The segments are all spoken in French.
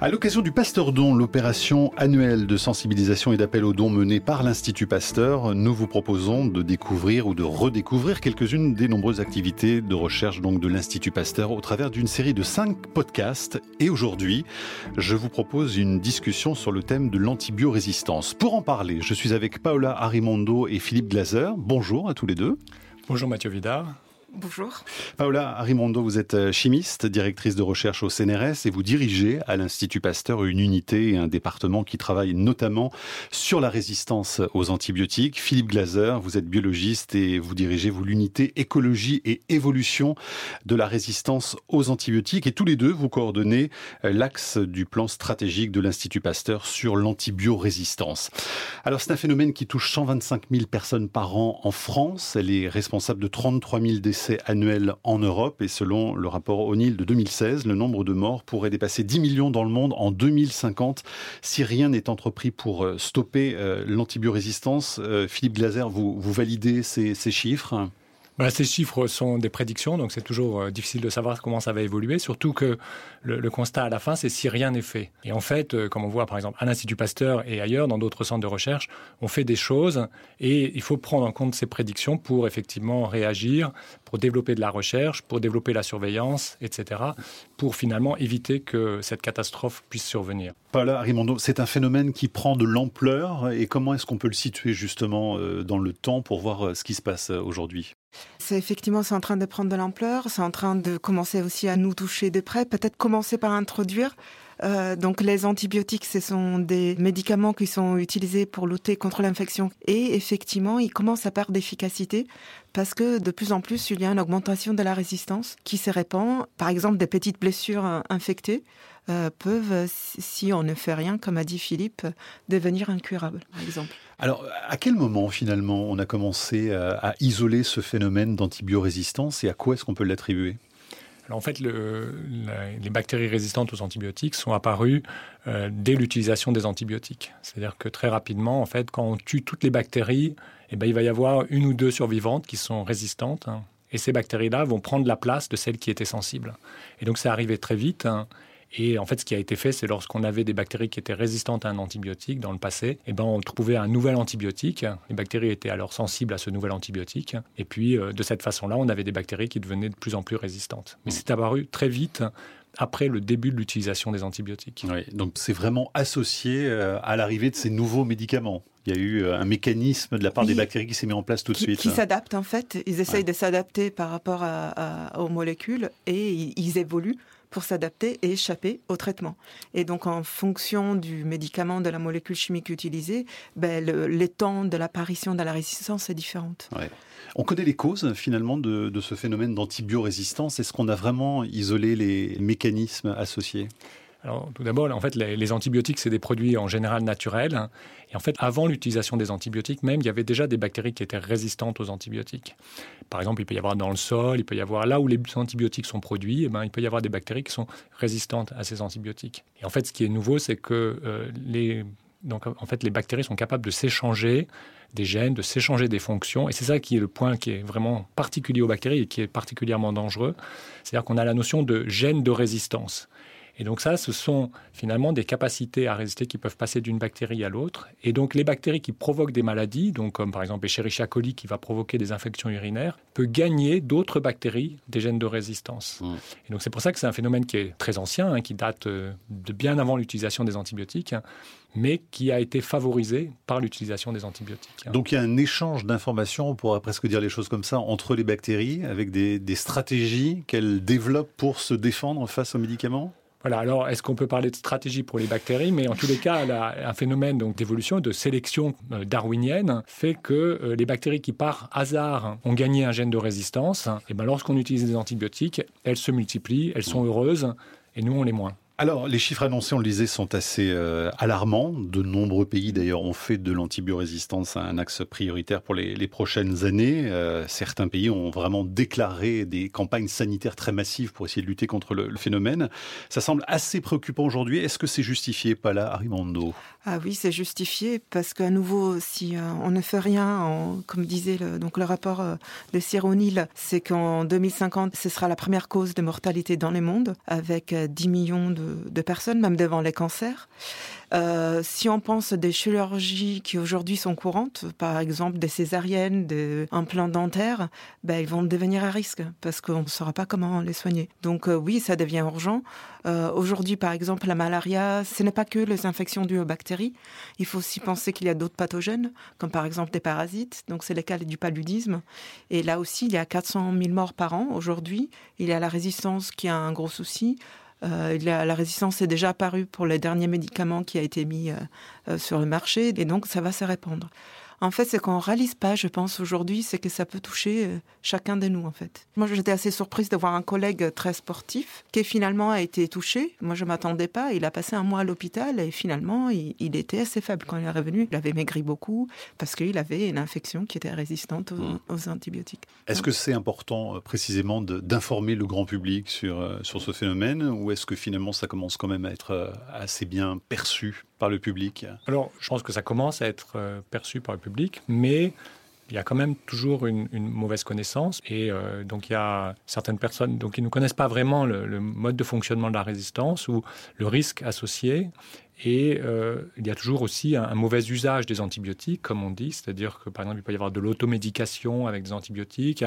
À l'occasion du Pasteur Don, l'opération annuelle de sensibilisation et d'appel aux dons menée par l'Institut Pasteur, nous vous proposons de découvrir ou de redécouvrir quelques-unes des nombreuses activités de recherche donc de l'Institut Pasteur au travers d'une série de cinq podcasts. Et aujourd'hui, je vous propose une discussion sur le thème de l'antibiorésistance. Pour en parler, je suis avec Paola Arimondo et Philippe Glaser. Bonjour à tous les deux. Bonjour Mathieu Vidard. Bonjour. Paola Arimondo, vous êtes euh, chimiste, directrice de recherche au CNRS et vous dirigez à l'Institut Pasteur une unité et un département qui travaille notamment sur la résistance aux antibiotiques. Philippe Glaser, vous êtes biologiste et vous dirigez vous l'unité écologie et évolution de la résistance aux antibiotiques et tous les deux vous coordonnez euh, l'axe du plan stratégique de l'Institut Pasteur sur l'antibiorésistance. Alors c'est un phénomène qui touche 125 000 personnes par an en France. Elle est responsable de 33 000 décès annuel en Europe et selon le rapport O'Neill de 2016, le nombre de morts pourrait dépasser 10 millions dans le monde en 2050 si rien n'est entrepris pour euh, stopper euh, l'antibiorésistance. Euh, Philippe Glaser, vous, validez ces chiffres? Ces chiffres sont des prédictions, donc c'est toujours euh, difficile de savoir comment ça va évoluer, surtout que le, constat à la fin, c'est si rien n'est fait. Et en fait, euh, comme on voit par exemple à l'Institut Pasteur et ailleurs, dans d'autres centres de recherche, on fait des choses et il faut prendre en compte ces prédictions pour effectivement réagir, pour développer de la recherche, pour développer la surveillance, etc., pour finalement éviter que cette catastrophe puisse survenir. Paula Rimondo, c'est un phénomène qui prend de l'ampleur et comment est-ce qu'on peut le situer justement euh, dans le temps pour voir ce qui se passe aujourd'hui? C'est effectivement, c'est en train de prendre de l'ampleur, c'est en train de commencer aussi à nous toucher de près, peut-être commencer par introduire euh, donc les antibiotiques, ce sont des médicaments qui sont utilisés pour lutter contre l'infection. Et effectivement, ils commencent à perdre d'efficacité parce que de plus en plus, il y a une augmentation de la résistance qui se répand. Par exemple, des petites blessures infectées euh, peuvent, si on ne fait rien, comme a dit Philippe, devenir incurables, par exemple. Alors, à quel moment finalement on a commencé à, à isoler ce phénomène d'antibiorésistance et à quoi est-ce qu'on peut l'attribuer? Alors en fait, les bactéries résistantes aux antibiotiques sont apparues euh, dès l'utilisation des antibiotiques. C'est-à-dire que très rapidement, en fait, quand on tue toutes les bactéries, eh ben, il va y avoir une ou deux survivantes qui sont résistantes. Hein, et ces bactéries-là vont prendre la place de celles qui étaient sensibles. Et donc, c'est arrivé très vite. Hein, et en fait, ce qui a été fait, c'est lorsqu'on avait des bactéries qui étaient résistantes à un antibiotique dans le passé, eh ben, on trouvait un nouvel antibiotique. Les bactéries étaient alors sensibles à ce nouvel antibiotique. Et puis, euh, de cette façon-là, on avait des bactéries qui devenaient de plus en plus résistantes. Mais c'est apparu très vite après le début de l'utilisation des antibiotiques. Oui, donc c'est vraiment associé euh, à l'arrivée de ces nouveaux médicaments. Il y a eu euh, un mécanisme de la part oui, des bactéries qui s'est mis en place tout de qui, suite. Qui s'adaptent en fait. Ils essayent ouais. de s'adapter par rapport à, à, aux molécules et ils, ils évoluent pour s'adapter et échapper au traitement. Et donc, en fonction du médicament, de la molécule chimique utilisée, ben, le, les temps de l'apparition de la résistance est différente. Ouais. On connaît les causes finalement de, de ce phénomène d'antibiorésistance. Est-ce qu'on a vraiment isolé les mécanismes associés? Alors, tout d'abord, en fait, les, antibiotiques, c'est des produits en général naturels. Hein. Et en fait, avant l'utilisation des antibiotiques, même, il y avait déjà des bactéries qui étaient résistantes aux antibiotiques. Par exemple, il peut y avoir dans le sol, il peut y avoir là où les antibiotiques sont produits, eh ben, il peut y avoir des bactéries qui sont résistantes à ces antibiotiques. Et en fait, ce qui est nouveau, c'est que euh, les donc, en fait, les bactéries sont capables de s'échanger des gènes, de s'échanger des fonctions. Et c'est ça qui est le point qui est vraiment particulier aux bactéries et qui est particulièrement dangereux. C'est-à-dire qu'on a la notion de gène de résistance. Et donc ça, ce sont finalement des capacités à résister qui peuvent passer d'une bactérie à l'autre. Et donc les bactéries qui provoquent des maladies, donc comme par exemple Escherichia coli qui va provoquer des infections urinaires, peut gagner d'autres bactéries des gènes de résistance. Mmh. Et donc c'est pour ça que c'est un phénomène qui est très ancien, hein, qui date euh, de bien avant l'utilisation des antibiotiques mais qui a été favorisé par l'utilisation des antibiotiques. Donc il y a un échange d'informations, on pourrait presque dire les choses comme ça, entre les bactéries, avec des, des stratégies qu'elles développent pour se défendre face aux médicaments? Alors est-ce qu'on peut parler de stratégie pour les bactéries Mais en tous les cas, un phénomène donc d'évolution, de sélection euh, darwinienne fait que euh, les bactéries qui par hasard ont gagné un gène de résistance, et ben lorsqu'on utilise des antibiotiques, elles se multiplient, elles sont heureuses, et nous on les moins. Alors, les chiffres annoncés, on le disait, sont assez euh, alarmants. De nombreux pays, d'ailleurs, ont fait de l'antibiorésistance un axe prioritaire pour les, prochaines années. Euh, certains pays ont vraiment déclaré des campagnes sanitaires très massives pour essayer de lutter contre le, phénomène. Ça semble assez préoccupant aujourd'hui. Est-ce que c'est justifié, Pala Arimondo? Ah oui, c'est justifié parce qu'à nouveau, si euh, on ne fait rien, comme disait le, donc le rapport de Cyronil, c'est qu'en 2050, ce sera la première cause de mortalité dans le monde, avec 10 millions de de, personnes, même devant les cancers. Euh, si on pense des chirurgies qui aujourd'hui sont courantes, par exemple des césariennes, des implants dentaires, ben, ils vont devenir à risque parce qu'on ne saura pas comment les soigner. Donc euh, oui, ça devient urgent. Euh, aujourd'hui, par exemple, la malaria, ce n'est pas que les infections dues aux bactéries. Il faut aussi penser qu'il y a d'autres pathogènes, comme par exemple des parasites. Donc c'est le cas du paludisme. Et là aussi, il y a 400 000 morts par an aujourd'hui. Il y a la résistance qui a un gros souci. Euh, la, résistance est déjà apparue pour les derniers médicaments qui a été mis euh, euh, sur le marché et donc ça va se répandre. En fait, ce qu'on réalise pas, je pense, aujourd'hui, c'est que ça peut toucher euh, chacun de nous, en fait. Moi, j'étais assez surprise de voir un collègue très sportif qui finalement a été touché. Moi, je m'attendais pas. Il a passé un mois à l'hôpital et finalement, il, était assez faible quand il est revenu. Il avait maigri beaucoup parce qu'il avait une infection qui était résistante aux, mmh. antibiotiques. Est-ce que c'est important, euh, précisément, d'informer le grand public sur, euh, sur ce phénomène ou est-ce que finalement, ça commence quand même à être assez bien perçu? Le public. Alors, je pense que ça commence à être perçu par le public, mais il y a quand même toujours une, mauvaise connaissance. Et euh, donc il y a certaines personnes donc qui ne connaissent pas vraiment le, mode de fonctionnement de la résistance ou le risque associé. Et euh, il y a toujours aussi un, mauvais usage des antibiotiques comme on dit. C'est-à-dire que par exemple il peut y avoir de l'automédication avec des antibiotiques.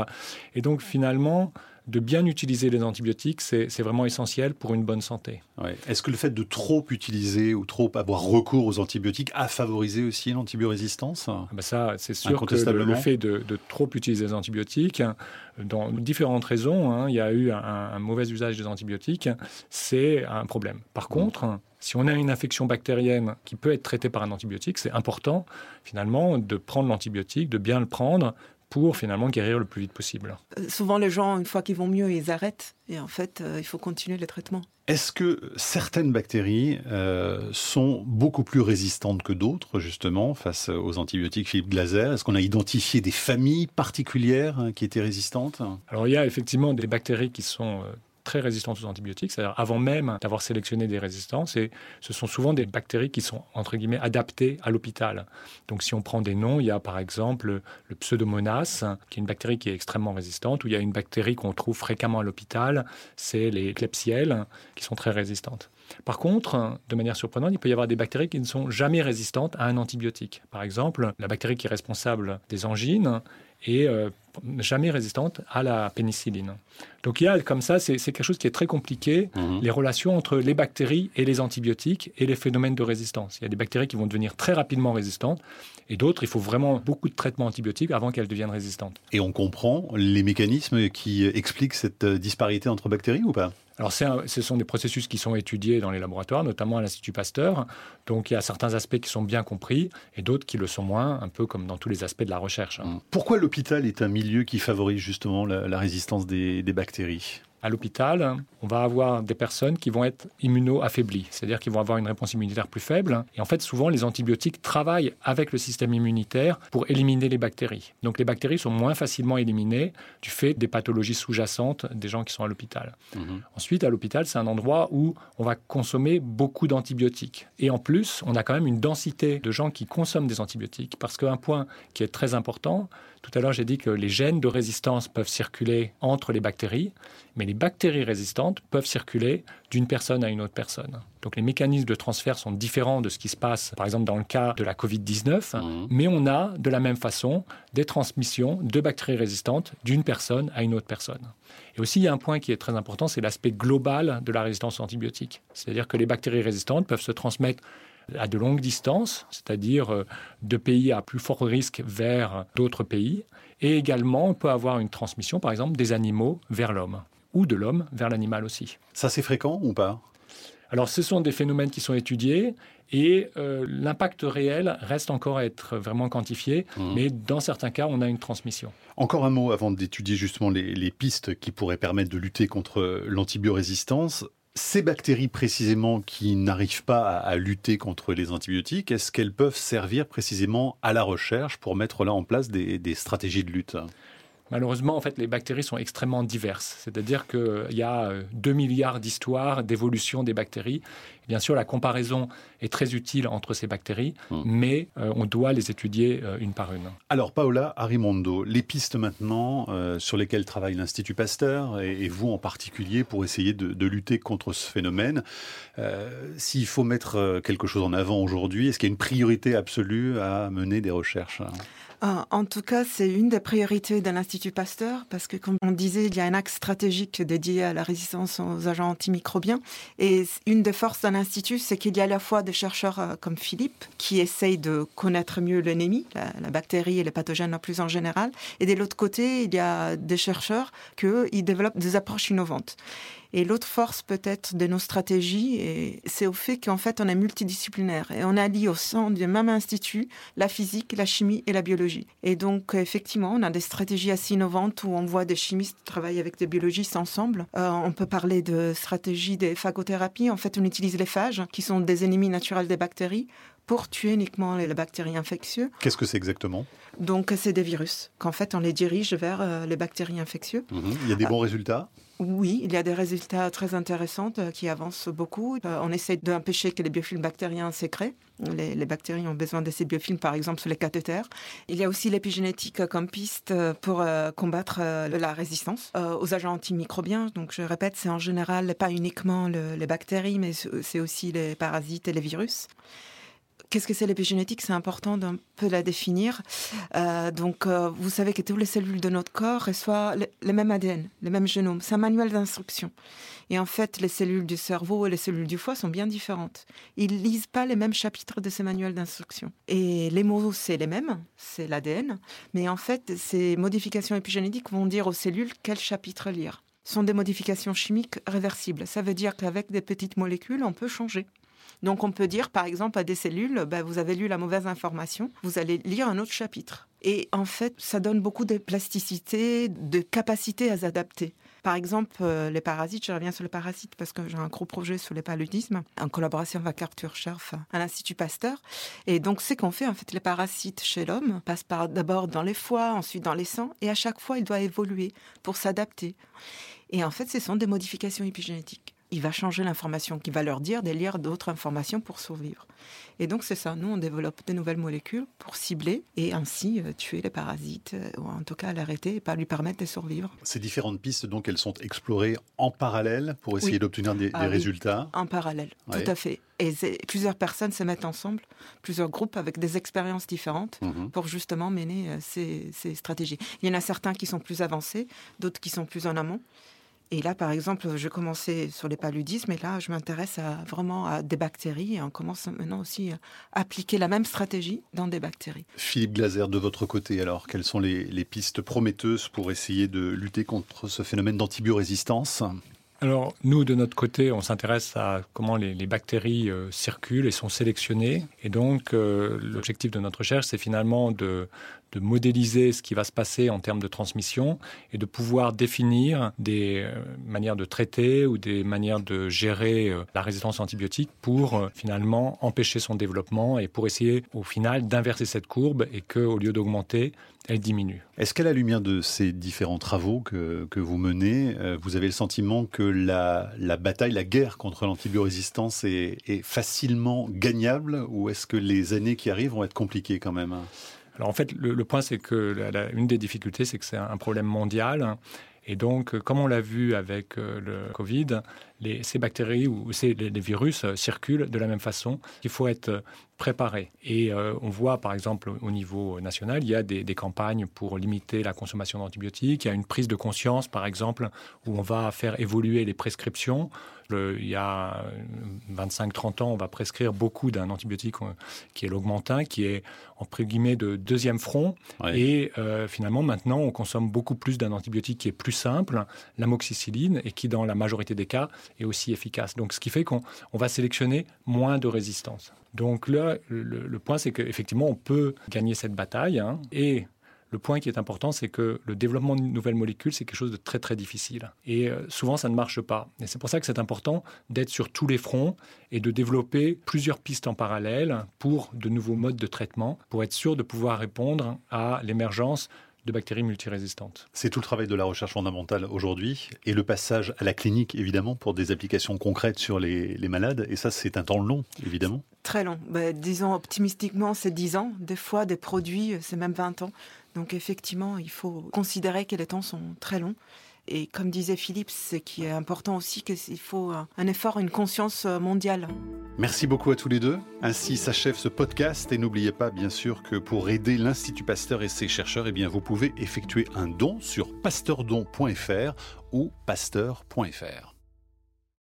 Et donc finalement de bien utiliser les antibiotiques, c'est vraiment essentiel pour une bonne santé. Est-ce que le fait de trop utiliser ou trop avoir recours aux antibiotiques a favorisé aussi l'antibiorésistance ah bah Ça, c'est sûr que le, fait de, trop utiliser les antibiotiques, dans différentes raisons, hein, il y a eu un, mauvais usage des antibiotiques, c'est un problème. Par contre, si on a une infection bactérienne qui peut être traitée par un antibiotique, c'est important finalement de prendre l'antibiotique, de bien le prendre pour finalement guérir le plus vite possible. Euh, souvent, les gens, une fois qu'ils vont mieux, ils arrêtent. Et en fait, euh, il faut continuer le traitement. Est-ce que certaines bactéries euh, sont beaucoup plus résistantes que d'autres, justement, face aux antibiotiques Philippe Glaser? Est-ce qu'on a identifié des familles particulières hein, qui étaient résistantes? Alors, il y a effectivement des bactéries qui sont très résistantes aux antibiotiques, c'est-à-dire avant même d'avoir sélectionné des résistances. Et ce sont souvent des bactéries qui sont, entre guillemets, adaptées à l'hôpital. Donc si on prend des noms, il y a par exemple le pseudomonas, qui est une bactérie qui est extrêmement résistante, ou il y a une bactérie qu'on trouve fréquemment à l'hôpital, c'est les Klebsiella, qui sont très résistantes. Par contre, de manière surprenante, il peut y avoir des bactéries qui ne sont jamais résistantes à un antibiotique. Par exemple, la bactérie qui est responsable des angines est euh, jamais résistante à la pénicilline. Donc il y a comme ça, c'est quelque chose qui est très compliqué, mhm. les relations entre les bactéries et les antibiotiques et les phénomènes de résistance. Il y a des bactéries qui vont devenir très rapidement résistantes et d'autres, il faut vraiment beaucoup de traitements antibiotiques avant qu'elles deviennent résistantes. Et on comprend les mécanismes qui expliquent cette euh, disparité entre bactéries ou pas? Alors, ce sont des processus qui sont étudiés dans les laboratoires, notamment à l'Institut Pasteur. Donc, il y a certains aspects qui sont bien compris et d'autres qui le sont moins, un peu comme dans tous les aspects de la recherche. Mmh. Pourquoi l'hôpital est un milieu qui favorise justement la, résistance des bactéries? À l'hôpital, on va avoir des personnes qui vont être immuno-affaiblies, c'est-à-dire qu'ils vont avoir une réponse immunitaire plus faible. Et en fait, souvent, les antibiotiques travaillent avec le système immunitaire pour éliminer les bactéries. Donc les bactéries sont moins facilement éliminées du fait des pathologies sous-jacentes des gens qui sont à l'hôpital. Mhm. Ensuite, à l'hôpital, c'est un endroit où on va consommer beaucoup d'antibiotiques. Et en plus, on a quand même une densité de gens qui consomment des antibiotiques, parce qu'un point qui est très important, tout à l'heure, j'ai dit que les gènes de résistance peuvent circuler entre les bactéries, mais les bactéries résistantes peuvent circuler d'une personne à une autre personne. Donc les mécanismes de transfert sont différents de ce qui se passe, par exemple, dans le cas de la Covid-19, mmh. mais on a de la même façon des transmissions de bactéries résistantes d'une personne à une autre personne. Et aussi, il y a un point qui est très important, c'est l'aspect global de la résistance antibiotique. C'est-à-dire que les bactéries résistantes peuvent se transmettre à de longues distances, c'est-à-dire euh, de pays à plus fort risque vers d'autres pays. Et également, on peut avoir une transmission, par exemple, des animaux vers l'homme, ou de l'homme vers l'animal aussi. Ça, c'est fréquent ou pas? Alors, ce sont des phénomènes qui sont étudiés et euh, l'impact réel reste encore à être vraiment quantifié, mmh. mais dans certains cas, on a une transmission. Encore un mot avant d'étudier justement les, les, pistes qui pourraient permettre de lutter contre l'antibiorésistance ces bactéries précisément qui n'arrivent pas à, lutter contre les antibiotiques, est-ce qu'elles peuvent servir précisément à la recherche pour mettre là en place des, stratégies de lutte? Malheureusement, en fait, les bactéries sont extrêmement diverses. C'est-à-dire qu'il y a 2 milliards d'histoires d'évolution des bactéries. Bien sûr, la comparaison est très utile entre ces bactéries, hum. mais on doit les étudier une par une. Alors, Paola Arimondo, les pistes maintenant sur lesquelles travaille l'Institut Pasteur, et, vous en particulier, pour essayer de, de lutter contre ce phénomène, s'il faut mettre quelque chose en avant aujourd'hui, est-ce qu'il y a une priorité absolue à mener des recherches? En tout cas, c'est une des priorités de l'Institut Pasteur parce que, comme on disait, il y a un axe stratégique dédié à la résistance aux agents antimicrobiens. Et une des forces de l'Institut, c'est qu'il y a à la fois des chercheurs euh, comme Philippe qui essayent de connaître mieux l'ennemi, la, la, bactérie et les pathogènes en plus en général. Et de l'autre côté, il y a des chercheurs qui développent des approches innovantes. Et l'autre force peut-être de nos stratégies, c'est au fait qu'en fait on est multidisciplinaire et on allie au sein du même institut la physique, la chimie et la biologie. Et donc effectivement, on a des stratégies assez innovantes où on voit des chimistes travailler avec des biologistes ensemble. Euh, on peut parler de stratégie des phagothérapies. En fait, on utilise les phages, qui sont des ennemis naturels des bactéries, pour tuer uniquement les bactéries infectieuses. Qu'est-ce que c'est exactement? Donc, c'est des virus qu'en fait, on les dirige vers euh, les bactéries infectieuses. Mhm. Il y a des bons résultats? Oui, il y a des résultats très intéressants euh, qui avancent beaucoup. Euh, on essaie d'empêcher que les biofilms bactériens sécrètent. Les, les, bactéries ont besoin de ces biofilms, par exemple, sur les cathéters. Il y a aussi l'épigénétique comme piste pour combattre la résistance aux agents antimicrobiens. Donc, je répète, c'est en général pas uniquement les bactéries, mais c'est aussi les parasites et les virus. Qu'est-ce que c'est l'épigénétique? C'est important d'un peu la définir. Euh, donc, euh, vous savez que toutes les cellules de notre corps reçoivent le, même ADN, le même génome. C'est un manuel d'instruction. Et en fait, les cellules du cerveau et les cellules du foie sont bien différentes. Ils lisent pas les mêmes chapitres de ces manuels d'instruction. Et les mots, c'est les mêmes, c'est l'ADN. Mais en fait, ces modifications épigénétiques vont dire aux cellules quel chapitre lire. Ce sont des modifications chimiques réversibles. Ça veut dire qu'avec des petites molécules, on peut changer. Donc on peut dire par exemple à des cellules, bah, vous avez lu la mauvaise information, vous allez lire un autre chapitre. Et en fait, ça donne beaucoup de plasticité, de capacité à s'adapter. Par exemple, euh, les parasites, je reviens sur les parasites parce que j'ai un gros projet sur les paludismes en collaboration avec Arthur Scherf à l'Institut Pasteur. Et donc, c'est qu'on fait, en fait, les parasites chez l'homme passent d'abord dans les foies, ensuite dans les sangs, et à chaque fois, il doit évoluer pour s'adapter. Et en fait, ce sont des modifications épigénétiques il va changer l'information qui va leur dire de lire d'autres informations pour survivre. Et donc c'est ça, nous on développe de nouvelles molécules pour cibler et ainsi euh, tuer les parasites, euh, ou en tout cas l'arrêter et pas lui permettre de survivre. Ces différentes pistes, donc elles sont explorées en parallèle pour essayer d'obtenir des, ah résultats En parallèle, tout à fait. Et plusieurs personnes se mettent ensemble, plusieurs groupes avec des expériences différentes mhm. pour justement mener euh, ces, ces stratégies. Il y en a certains qui sont plus avancés, d'autres qui sont plus en amont. Et là, par exemple, je commençais sur les paludismes, et là, je m'intéresse vraiment à des bactéries, et on commence maintenant aussi à appliquer la même stratégie dans des bactéries. Philippe Glaser, de votre côté, alors, quelles sont les, les pistes prometteuses pour essayer de lutter contre ce phénomène d'antibiorésistance? Alors, nous, de notre côté, on s'intéresse à comment les, bactéries euh, circulent et sont sélectionnées. Et donc, euh, l'objectif de notre recherche, c'est finalement de, de, modéliser ce qui va se passer en termes de transmission et de pouvoir définir des euh, manières de traiter ou des manières de gérer la résistance antibiotique pour finalement empêcher son développement et pour essayer, au final, d'inverser cette courbe et qu'au lieu d'augmenter, elle diminue. Est-ce qu'à la lumière de ces différents travaux que, que vous menez, euh, vous avez le sentiment que la, bataille, la guerre contre l'antibiorésistance est, est, facilement gagnable ou est-ce que les années qui arrivent vont être compliquées quand même alors en fait, le, point, c'est que la, une des difficultés, c'est que c'est un problème mondial. Et donc, comme on l'a vu avec euh, le Covid, les, ces bactéries ou ces, les, les, virus euh, circulent de la même façon. Il faut être préparé. Et euh, on voit, par exemple, au niveau national, il y a des, des campagnes pour limiter la consommation d'antibiotiques. Il y a une prise de conscience, par exemple, où on va faire évoluer les prescriptions. Le, il y a 25-30 ans, on va prescrire beaucoup d'un antibiotique euh, qui est l'augmentin, qui est entre guillemets de deuxième front. Ouais. Et euh, finalement, maintenant, on consomme beaucoup plus d'un antibiotique qui est plus simple, l'amoxicilline, et qui, dans la majorité des cas, est aussi efficace. Donc, ce qui fait qu'on va sélectionner moins de résistance. Donc là, le, point, c'est qu'effectivement, on peut gagner cette bataille. Hein, et le point qui est important, c'est que le développement de nouvelles molécules, c'est quelque chose de très très difficile. Et euh, souvent, ça ne marche pas. Et c'est pour ça que c'est important d'être sur tous les fronts et de développer plusieurs pistes en parallèle pour de nouveaux modes de traitement, pour être sûr de pouvoir répondre à l'émergence de bactéries multirésistantes. C'est tout le travail de la recherche fondamentale aujourd'hui et le passage à la clinique, évidemment, pour des applications concrètes sur les, malades. Et ça, c'est un temps long, évidemment. Très long. Ben, disons optimistiquement, c'est 10 ans. Des fois, des produits, c'est même 20 ans. Donc effectivement, il faut considérer que les temps sont très longs. Et comme disait Philippe, ce qui est important aussi, qu'il faut un effort, une conscience mondiale. Merci beaucoup à tous les deux. Ainsi s'achève ce podcast et n'oubliez pas bien sûr que pour aider l'Institut Pasteur et ses chercheurs, eh vous pouvez effectuer un don sur pasteurdon.fr ou pasteur.fr.